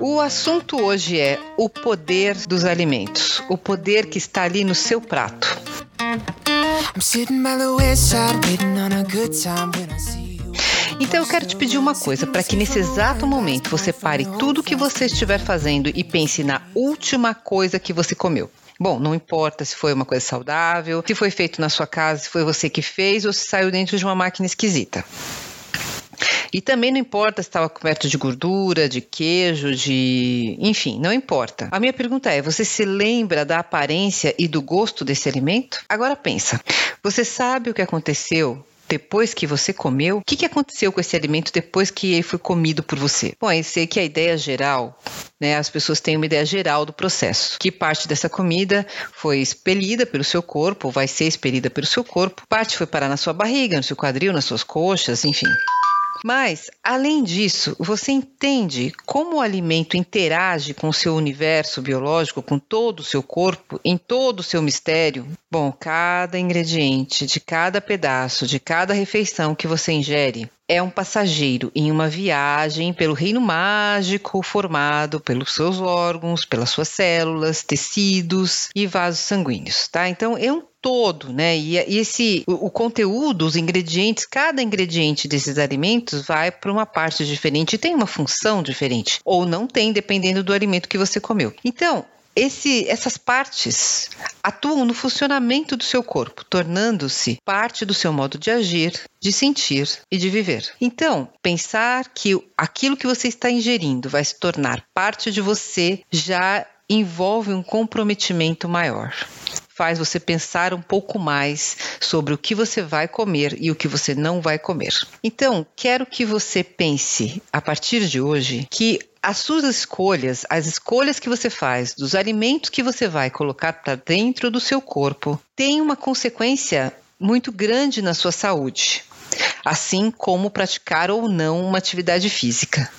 O assunto hoje é o poder dos alimentos, o poder que está ali no seu prato. Então eu quero te pedir uma coisa, para que nesse exato momento você pare tudo o que você estiver fazendo e pense na última coisa que você comeu. Bom, não importa se foi uma coisa saudável, se foi feito na sua casa, se foi você que fez ou se saiu dentro de uma máquina esquisita. E também não importa se estava coberto de gordura, de queijo, de. Enfim, não importa. A minha pergunta é: você se lembra da aparência e do gosto desse alimento? Agora pensa: você sabe o que aconteceu depois que você comeu? O que, que aconteceu com esse alimento depois que ele foi comido por você? Bom, eu sei que a ideia geral, né, as pessoas têm uma ideia geral do processo, que parte dessa comida foi expelida pelo seu corpo, vai ser expelida pelo seu corpo, parte foi parar na sua barriga, no seu quadril, nas suas coxas, enfim. Mas, além disso, você entende como o alimento interage com o seu universo biológico, com todo o seu corpo, em todo o seu mistério? Bom, cada ingrediente, de cada pedaço, de cada refeição que você ingere, é um passageiro em uma viagem pelo reino mágico formado pelos seus órgãos, pelas suas células, tecidos e vasos sanguíneos, tá? Então é um todo, né? E, e esse o, o, conteúdo, os ingredientes, cada ingrediente desses alimentos vai para uma parte diferente e tem uma função diferente ou não tem, dependendo do alimento que você comeu. Então, esse, essas partes atuam no funcionamento do seu corpo, tornando-se parte do seu modo de agir, de sentir e de viver. Então, pensar que aquilo que você está ingerindo vai se tornar parte de você já envolve um comprometimento maior faz você pensar um pouco mais sobre o que você vai comer e o que você não vai comer. Então, quero que você pense a partir de hoje que as suas escolhas, as escolhas que você faz, dos alimentos que você vai colocar para dentro do seu corpo, tem uma consequência muito grande na sua saúde assim como praticar ou não uma atividade física.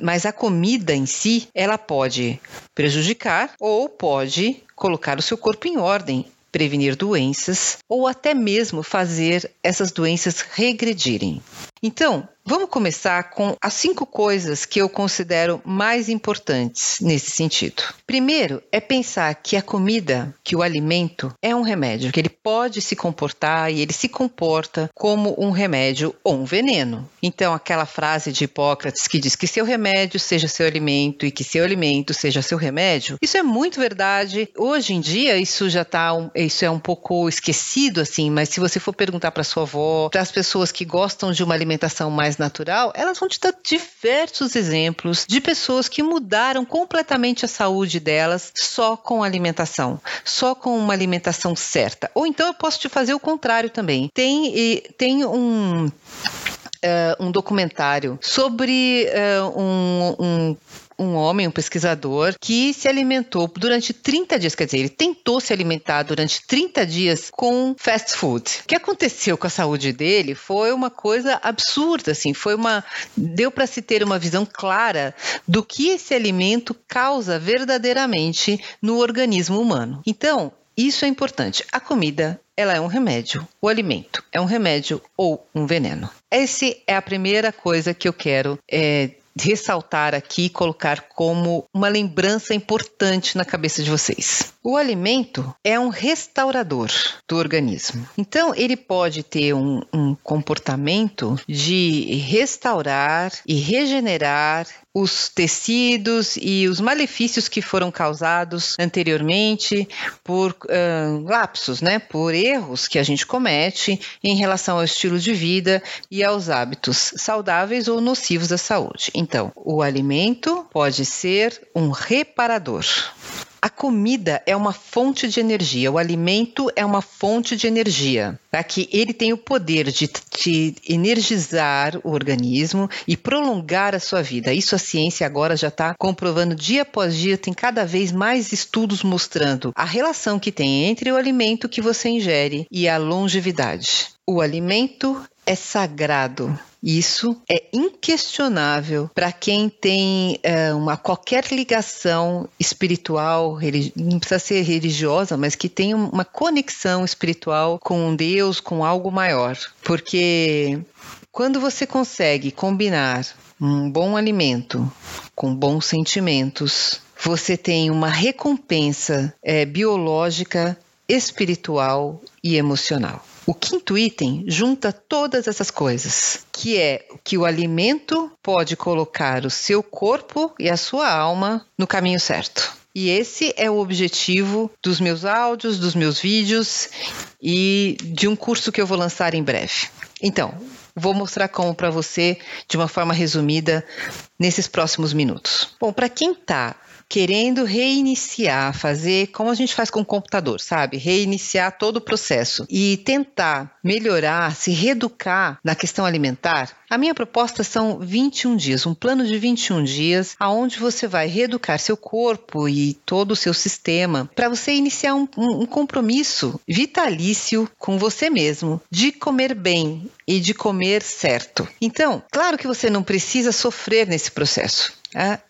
Mas a comida em si, ela pode prejudicar ou pode colocar o seu corpo em ordem, prevenir doenças ou até mesmo fazer essas doenças regredirem. Então, vamos começar com as cinco coisas que eu considero mais importantes nesse sentido. Primeiro é pensar que a comida, que o alimento é um remédio, que ele pode se comportar e ele se comporta como um remédio ou um veneno. Então, aquela frase de Hipócrates que diz que seu remédio seja seu alimento e que seu alimento seja seu remédio, isso é muito verdade. Hoje em dia, isso já tá, um, isso é um pouco esquecido assim, mas se você for perguntar para sua avó, para as pessoas que gostam de uma alimentação alimentação natural, elas vão te dar diversos exemplos de pessoas que mudaram completamente a saúde delas só com alimentação, só com uma alimentação certa. Ou então eu posso te fazer o contrário também. Tem, tem um. Uh, um documentário sobre uh, um, um um homem, um pesquisador, que se alimentou durante 30 dias, quer dizer, ele tentou se alimentar durante 30 dias com fast food. O que aconteceu com a saúde dele foi uma coisa absurda, assim, foi uma deu para se ter uma visão clara do que esse alimento causa verdadeiramente no organismo humano. Então, isso é importante. A comida, ela é um remédio. O alimento é um remédio ou um veneno. Essa é a primeira coisa que eu quero é, ressaltar aqui e colocar como uma lembrança importante na cabeça de vocês. O alimento é um restaurador do organismo. Então, ele pode ter um, um comportamento de restaurar e regenerar os tecidos e os malefícios que foram causados anteriormente por uh, lapsos, né, por erros que a gente comete em relação ao estilo de vida e aos hábitos saudáveis ou nocivos à saúde. Então, o alimento pode ser um reparador. A comida é uma fonte de energia, o alimento é uma fonte de energia, tá? que ele tem o poder de, de energizar o organismo e prolongar a sua vida. Isso a ciência agora já está comprovando dia após dia, tem cada vez mais estudos mostrando a relação que tem entre o alimento que você ingere e a longevidade. O alimento é sagrado. Isso é inquestionável para quem tem é, uma qualquer ligação espiritual, não precisa ser religiosa, mas que tem uma conexão espiritual com Deus, com algo maior. Porque quando você consegue combinar um bom alimento com bons sentimentos, você tem uma recompensa é, biológica, espiritual e emocional. O quinto item junta todas essas coisas, que é que o alimento pode colocar o seu corpo e a sua alma no caminho certo. E esse é o objetivo dos meus áudios, dos meus vídeos e de um curso que eu vou lançar em breve. Então, vou mostrar como para você de uma forma resumida nesses próximos minutos. Bom, para quem está querendo reiniciar, fazer como a gente faz com o computador, sabe? Reiniciar todo o processo e tentar melhorar, se reeducar na questão alimentar, a minha proposta são 21 dias, um plano de 21 dias, aonde você vai reeducar seu corpo e todo o seu sistema para você iniciar um, um, compromisso vitalício com você mesmo de comer bem e de comer certo. Então, claro que você não precisa sofrer nesse processo.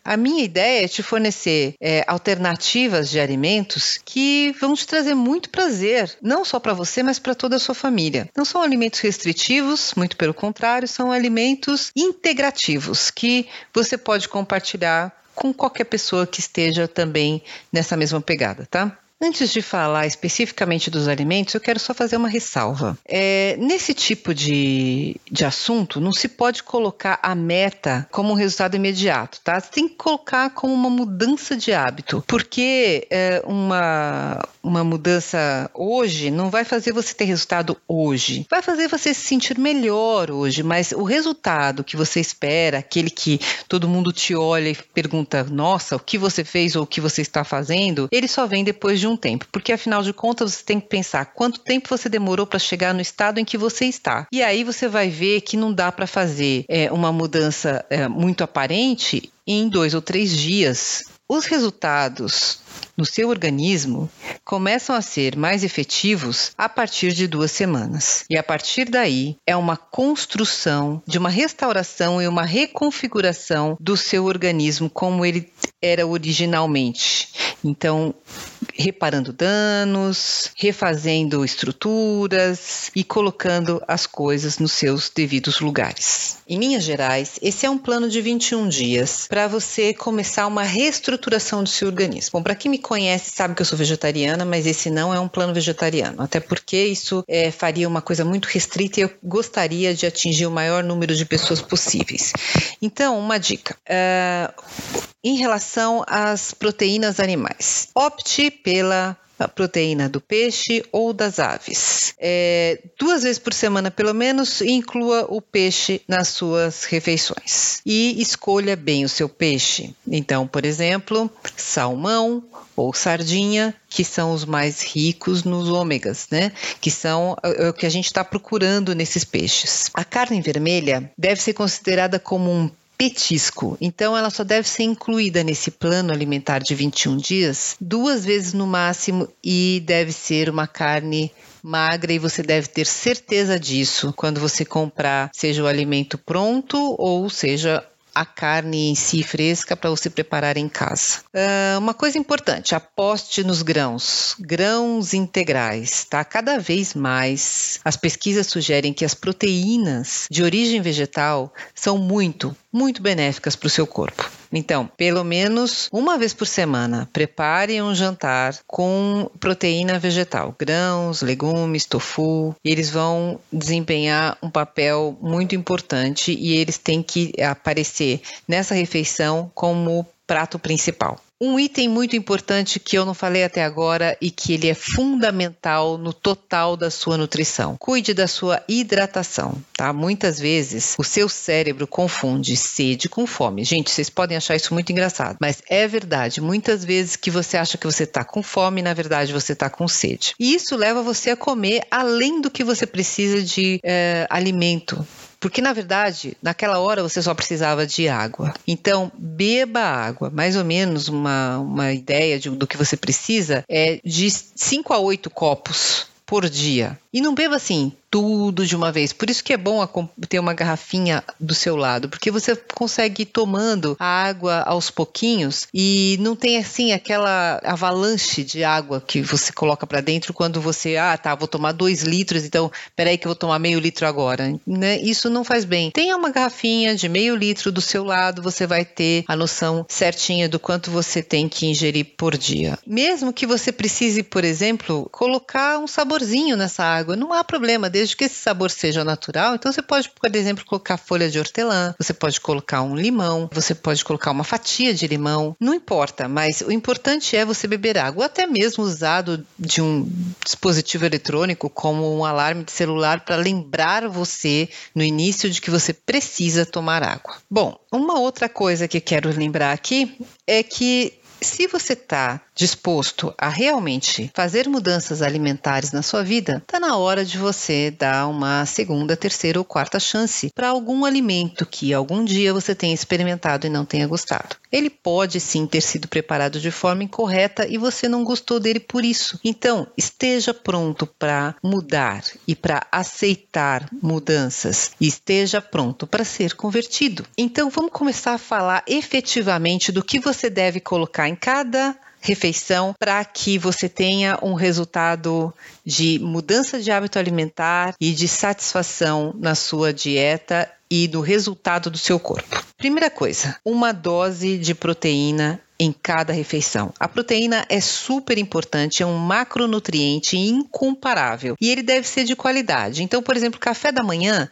A minha ideia é te fornecer é, alternativas de alimentos que vão te trazer muito prazer, não só para você, mas para toda a sua família. Não são alimentos restritivos, muito pelo contrário, são alimentos integrativos que você pode compartilhar com qualquer pessoa que esteja também nessa mesma pegada, tá? Antes de falar especificamente dos alimentos, eu quero só fazer uma ressalva. É, nesse tipo de, de assunto, não se pode colocar a meta como um resultado imediato, tá? Você tem que colocar como uma mudança de hábito, porque é, uma, uma mudança hoje não vai fazer você ter resultado hoje, vai fazer você se sentir melhor hoje, mas o resultado que você espera, aquele que todo mundo te olha e pergunta, nossa, o que você fez ou o que você está fazendo, ele só vem depois de um tempo, porque afinal de contas você tem que pensar quanto tempo você demorou para chegar no estado em que você está. E aí você vai ver que não dá para fazer é, uma mudança é, muito aparente em dois ou três dias. Os resultados no seu organismo começam a ser mais efetivos a partir de duas semanas. E a partir daí é uma construção de uma restauração e uma reconfiguração do seu organismo como ele era originalmente. Então, reparando danos, refazendo estruturas e colocando as coisas nos seus devidos lugares. Em Minas Gerais, esse é um plano de 21 dias para você começar uma reestruturação do seu organismo. Bom, para quem me conhece sabe que eu sou vegetariana, mas esse não é um plano vegetariano, até porque isso é, faria uma coisa muito restrita e eu gostaria de atingir o maior número de pessoas possíveis. Então, uma dica. Uh, em relação às proteínas animais. Opte pela proteína do peixe ou das aves. É, duas vezes por semana, pelo menos, inclua o peixe nas suas refeições. E escolha bem o seu peixe. Então, por exemplo, salmão ou sardinha, que são os mais ricos nos ômegas, né? Que são é, é o que a gente está procurando nesses peixes. A carne vermelha deve ser considerada como um petisco. Então, ela só deve ser incluída nesse plano alimentar de 21 dias duas vezes no máximo e deve ser uma carne magra e você deve ter certeza disso quando você comprar, seja o alimento pronto ou seja a carne em si fresca para você preparar em casa. Uh, uma coisa importante, aposte nos grãos, grãos integrais, tá? Cada vez mais as pesquisas sugerem que as proteínas de origem vegetal são muito, muito benéficas para o seu corpo. Então, pelo menos uma vez por semana, prepare um jantar com proteína vegetal, grãos, legumes, tofu. Eles vão desempenhar um papel muito importante e eles têm que aparecer nessa refeição como prato principal. Um item muito importante que eu não falei até agora e que ele é fundamental no total da sua nutrição. Cuide da sua hidratação, tá? Muitas vezes o seu cérebro confunde sede com fome. Gente, vocês podem achar isso muito engraçado, mas é verdade. Muitas vezes que você acha que você está com fome, na verdade você está com sede. E isso leva você a comer além do que você precisa de é, alimento porque, na verdade, naquela hora você só precisava de água. Então, beba água. Mais ou menos uma, uma ideia de, do que você precisa é de 5 a 8 copos por dia. E não beba assim tudo de uma vez. Por isso que é bom ter uma garrafinha do seu lado, porque você consegue ir tomando a água aos pouquinhos e não tem assim aquela avalanche de água que você coloca para dentro quando você, ah, tá, vou tomar dois litros, então peraí que eu vou tomar meio litro agora. Né? Isso não faz bem. Tenha uma garrafinha de meio litro do seu lado, você vai ter a noção certinha do quanto você tem que ingerir por dia. Mesmo que você precise, por exemplo, colocar um saborzinho nessa água, não há problema, desde que esse sabor seja natural. Então você pode, por exemplo, colocar folha de hortelã, você pode colocar um limão, você pode colocar uma fatia de limão, não importa, mas o importante é você beber água, até mesmo usado de um dispositivo eletrônico como um alarme de celular para lembrar você no início de que você precisa tomar água. Bom, uma outra coisa que quero lembrar aqui é que se você está disposto a realmente fazer mudanças alimentares na sua vida, está na hora de você dar uma segunda, terceira ou quarta chance para algum alimento que algum dia você tenha experimentado e não tenha gostado. Ele pode sim ter sido preparado de forma incorreta e você não gostou dele por isso. Então, esteja pronto para mudar e para aceitar mudanças e esteja pronto para ser convertido. Então, vamos começar a falar efetivamente do que você deve colocar em cada refeição para que você tenha um resultado de mudança de hábito alimentar e de satisfação na sua dieta e do resultado do seu corpo. Primeira coisa, uma dose de proteína em cada refeição. A proteína é super importante, é um macronutriente incomparável e ele deve ser de qualidade. Então, por exemplo, café da manhã,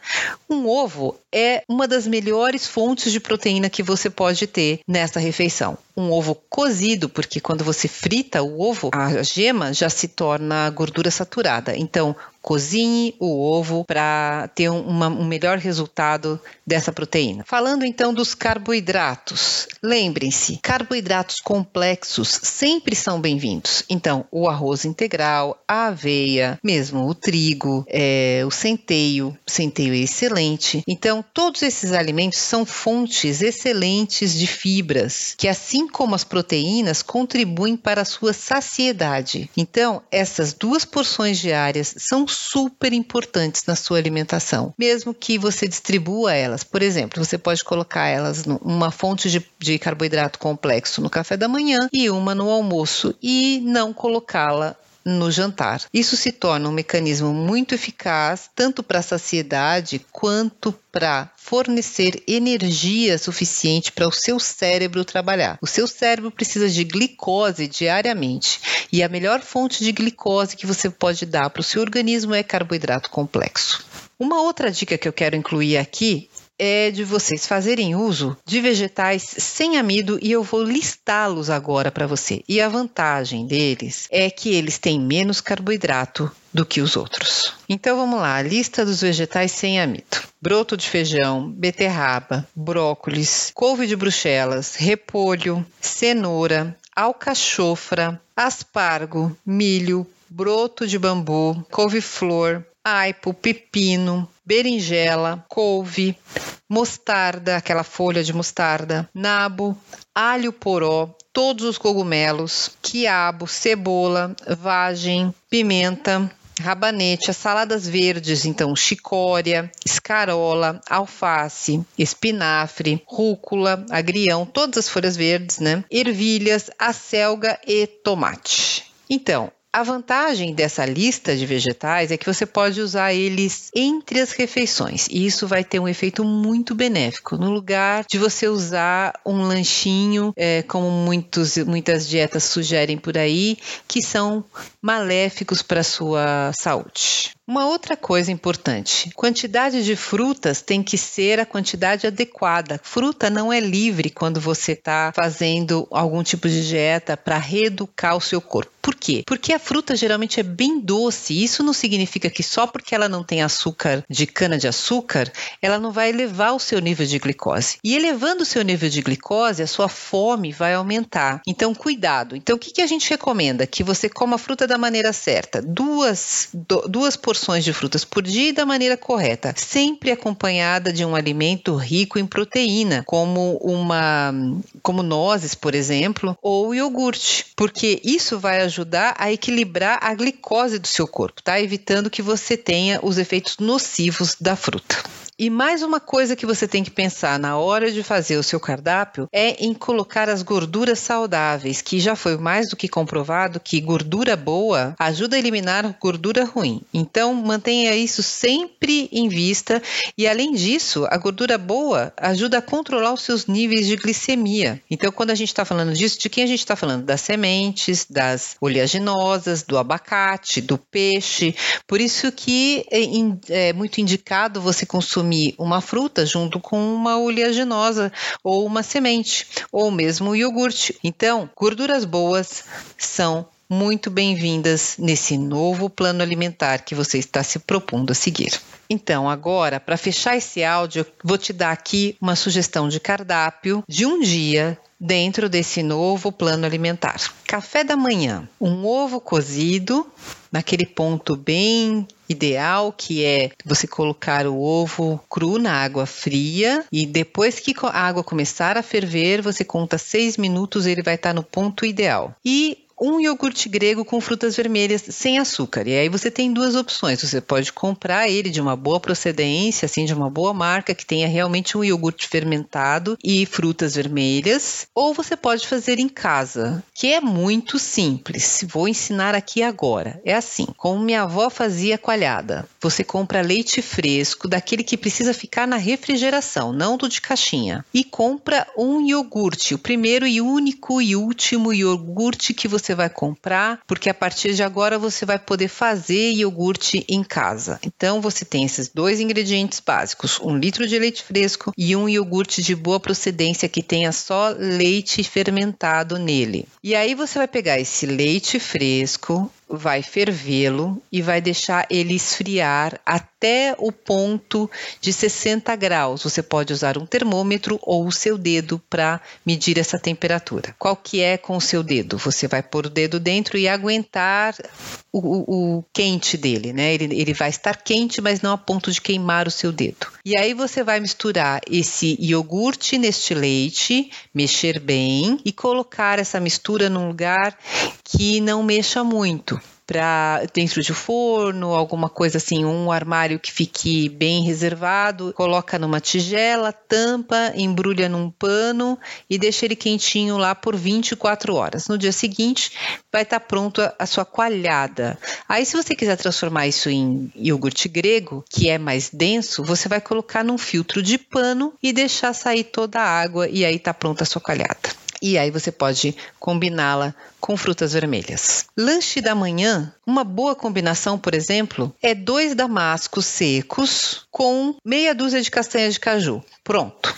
um ovo é uma das melhores fontes de proteína que você pode ter nessa refeição. Um ovo cozido, porque quando você frita o ovo, a gema já se torna gordura saturada. Então, cozinhe o ovo para ter uma, um melhor resultado dessa proteína. Falando então dos carboidratos, lembrem-se, carboidratos complexos sempre são bem-vindos. Então, o arroz integral, a aveia, mesmo o trigo, é, o centeio, centeio é excelente. Então, todos esses alimentos são fontes excelentes de fibras, que assim como as proteínas contribuem para a sua saciedade. Então, essas duas porções diárias são super importantes na sua alimentação, mesmo que você distribua elas. Por exemplo, você pode colocar elas numa fonte de, de carboidrato complexo no café da manhã e uma no almoço e não colocá-la no jantar. Isso se torna um mecanismo muito eficaz tanto para a saciedade quanto para fornecer energia suficiente para o seu cérebro trabalhar. O seu cérebro precisa de glicose diariamente e a melhor fonte de glicose que você pode dar para o seu organismo é carboidrato complexo. Uma outra dica que eu quero incluir aqui é de vocês fazerem uso de vegetais sem amido e eu vou listá-los agora para você. E a vantagem deles é que eles têm menos carboidrato do que os outros. Então vamos lá, a lista dos vegetais sem amido: broto de feijão, beterraba, brócolis, couve de bruxelas, repolho, cenoura, alcachofra, aspargo, milho, broto de bambu, couve-flor, aipo, pepino, berinjela, couve, mostarda, aquela folha de mostarda, nabo, alho poró, todos os cogumelos, quiabo, cebola, vagem, pimenta, rabanete, as saladas verdes, então chicória, escarola, alface, espinafre, rúcula, agrião, todas as folhas verdes, né? Ervilhas, acelga e tomate. Então, a vantagem dessa lista de vegetais é que você pode usar eles entre as refeições e isso vai ter um efeito muito benéfico. No lugar de você usar um lanchinho, é, como muitos, muitas dietas sugerem por aí, que são maléficos para a sua saúde. Uma outra coisa importante: quantidade de frutas tem que ser a quantidade adequada. Fruta não é livre quando você está fazendo algum tipo de dieta para reeducar o seu corpo. Por quê? Porque a fruta geralmente é bem doce. Isso não significa que só porque ela não tem açúcar de cana de açúcar, ela não vai elevar o seu nível de glicose. E elevando o seu nível de glicose, a sua fome vai aumentar. Então, cuidado. Então, o que, que a gente recomenda? Que você coma a fruta da maneira certa. Duas, do, duas porções porções de frutas por dia e da maneira correta, sempre acompanhada de um alimento rico em proteína, como uma como nozes, por exemplo, ou iogurte, porque isso vai ajudar a equilibrar a glicose do seu corpo, tá? Evitando que você tenha os efeitos nocivos da fruta. E mais uma coisa que você tem que pensar na hora de fazer o seu cardápio é em colocar as gorduras saudáveis, que já foi mais do que comprovado que gordura boa ajuda a eliminar gordura ruim. Então, mantenha isso sempre em vista e além disso, a gordura boa ajuda a controlar os seus níveis de glicemia. Então, quando a gente está falando disso, de quem a gente está falando? Das sementes, das oleaginosas, do abacate, do peixe. Por isso que é, é muito indicado você consumir consumir uma fruta junto com uma oleaginosa ou uma semente, ou mesmo iogurte. Então, gorduras boas são muito bem-vindas nesse novo plano alimentar que você está se propondo a seguir. Então, agora, para fechar esse áudio, vou te dar aqui uma sugestão de cardápio de um dia dentro desse novo plano alimentar. Café da manhã: um ovo cozido, naquele ponto bem ideal que é você colocar o ovo cru na água fria e depois que a água começar a ferver, você conta seis minutos, ele vai estar no ponto ideal. E um iogurte grego com frutas vermelhas sem açúcar. E aí você tem duas opções. Você pode comprar ele de uma boa procedência, assim, de uma boa marca, que tenha realmente um iogurte fermentado e frutas vermelhas, ou você pode fazer em casa, que é muito simples. Vou ensinar aqui agora. É assim, como minha avó fazia coalhada. Você compra leite fresco, daquele que precisa ficar na refrigeração, não do de caixinha, e compra um iogurte, o primeiro e único e último iogurte que você você vai comprar, porque a partir de agora você vai poder fazer iogurte em casa. Então você tem esses dois ingredientes básicos: um litro de leite fresco e um iogurte de boa procedência que tenha só leite fermentado nele. E aí você vai pegar esse leite fresco, vai fervê-lo e vai deixar ele esfriar até o ponto de 60 graus. Você pode usar um termômetro ou o seu dedo para medir essa temperatura. Qual que é com o seu dedo? Você vai pôr o dedo dentro e aguentar o, o, o quente dele, né? Ele, ele vai estar quente, mas não a ponto de queimar o seu dedo. E aí você vai misturar esse iogurte neste leite, mexer bem e colocar essa mistura num lugar que não mexa muito para dentro de forno, alguma coisa assim, um armário que fique bem reservado, coloca numa tigela, tampa, embrulha num pano e deixa ele quentinho lá por 24 horas. No dia seguinte vai estar tá pronto a, a sua coalhada. Aí se você quiser transformar isso em iogurte grego, que é mais denso, você vai colocar num filtro de pano e deixar sair toda a água e aí está pronta a sua coalhada e aí você pode combiná-la com frutas vermelhas. Lanche da manhã, uma boa combinação, por exemplo, é dois damascos secos com meia dúzia de castanhas de caju. Pronto.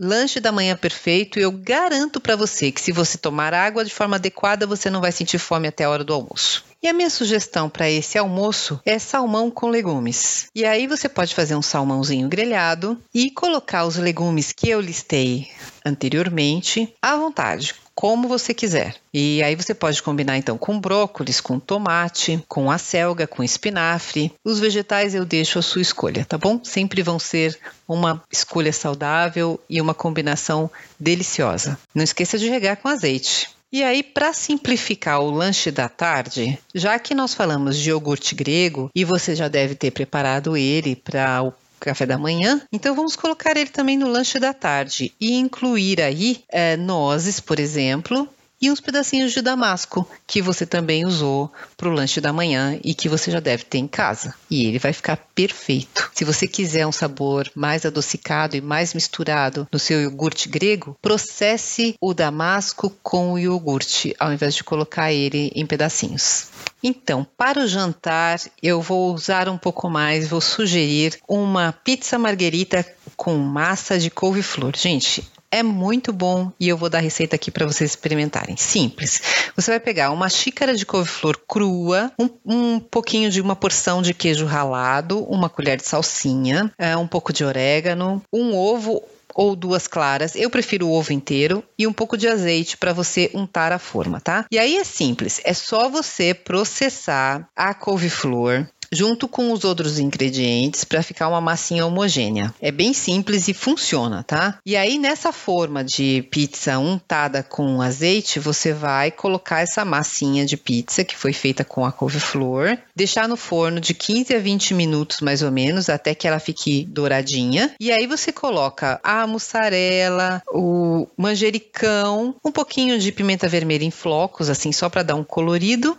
Lanche da manhã perfeito e eu garanto para você que se você tomar água de forma adequada, você não vai sentir fome até a hora do almoço. E a minha sugestão para esse almoço é salmão com legumes. E aí você pode fazer um salmãozinho grelhado e colocar os legumes que eu listei anteriormente à vontade como você quiser. E aí você pode combinar então com brócolis, com tomate, com acelga, com espinafre. Os vegetais eu deixo a sua escolha, tá bom? Sempre vão ser uma escolha saudável e uma combinação deliciosa. Não esqueça de regar com azeite. E aí, para simplificar o lanche da tarde, já que nós falamos de iogurte grego e você já deve ter preparado ele para o café da manhã, então vamos colocar ele também no lanche da tarde e incluir aí é, nozes, por exemplo, e uns pedacinhos de damasco que você também usou para o lanche da manhã e que você já deve ter em casa. E ele vai ficar perfeito. Se você quiser um sabor mais adocicado e mais misturado no seu iogurte grego, processe o damasco com o iogurte, ao invés de colocar ele em pedacinhos. Então, para o jantar, eu vou usar um pouco mais, vou sugerir uma pizza marguerita com massa de couve-flor. Gente, é muito bom e eu vou dar a receita aqui para vocês experimentarem. Simples. Você vai pegar uma xícara de couve-flor crua, um, um, pouquinho de uma porção de queijo ralado, uma colher de salsinha, é, um pouco de orégano, um ovo ou duas claras. Eu prefiro o ovo inteiro e um pouco de azeite para você untar a forma, tá? E aí é simples, é só você processar a couve-flor junto com os outros ingredientes para ficar uma massinha homogênea. É bem simples e funciona, tá? E aí nessa forma de pizza untada com azeite, você vai colocar essa massinha de pizza que foi feita com a couve-flor, deixar no forno de 15 a 20 minutos mais ou menos até que ela fique douradinha. E aí você coloca a mussarela, o manjericão, um pouquinho de pimenta vermelha em flocos, assim só para dar um colorido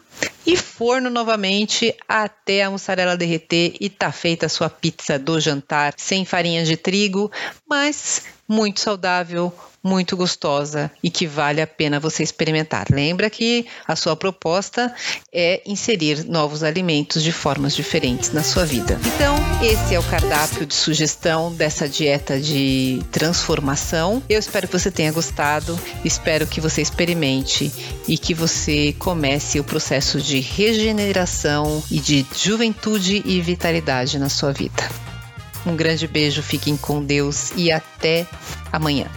e forno novamente até a mussarela derreter e tá feita a sua pizza do jantar sem farinha de trigo, mas muito saudável, muito gostosa e que vale a pena você experimentar. Lembra que a sua proposta é inserir novos alimentos de formas diferentes na sua vida. Então, esse é o cardápio de sugestão dessa dieta de transformação. Eu espero que você tenha gostado, espero que você experimente e que você comece o processo de regeneração e de juventude e vitalidade na sua vida. Um grande beijo, fiquem com Deus e até amanhã.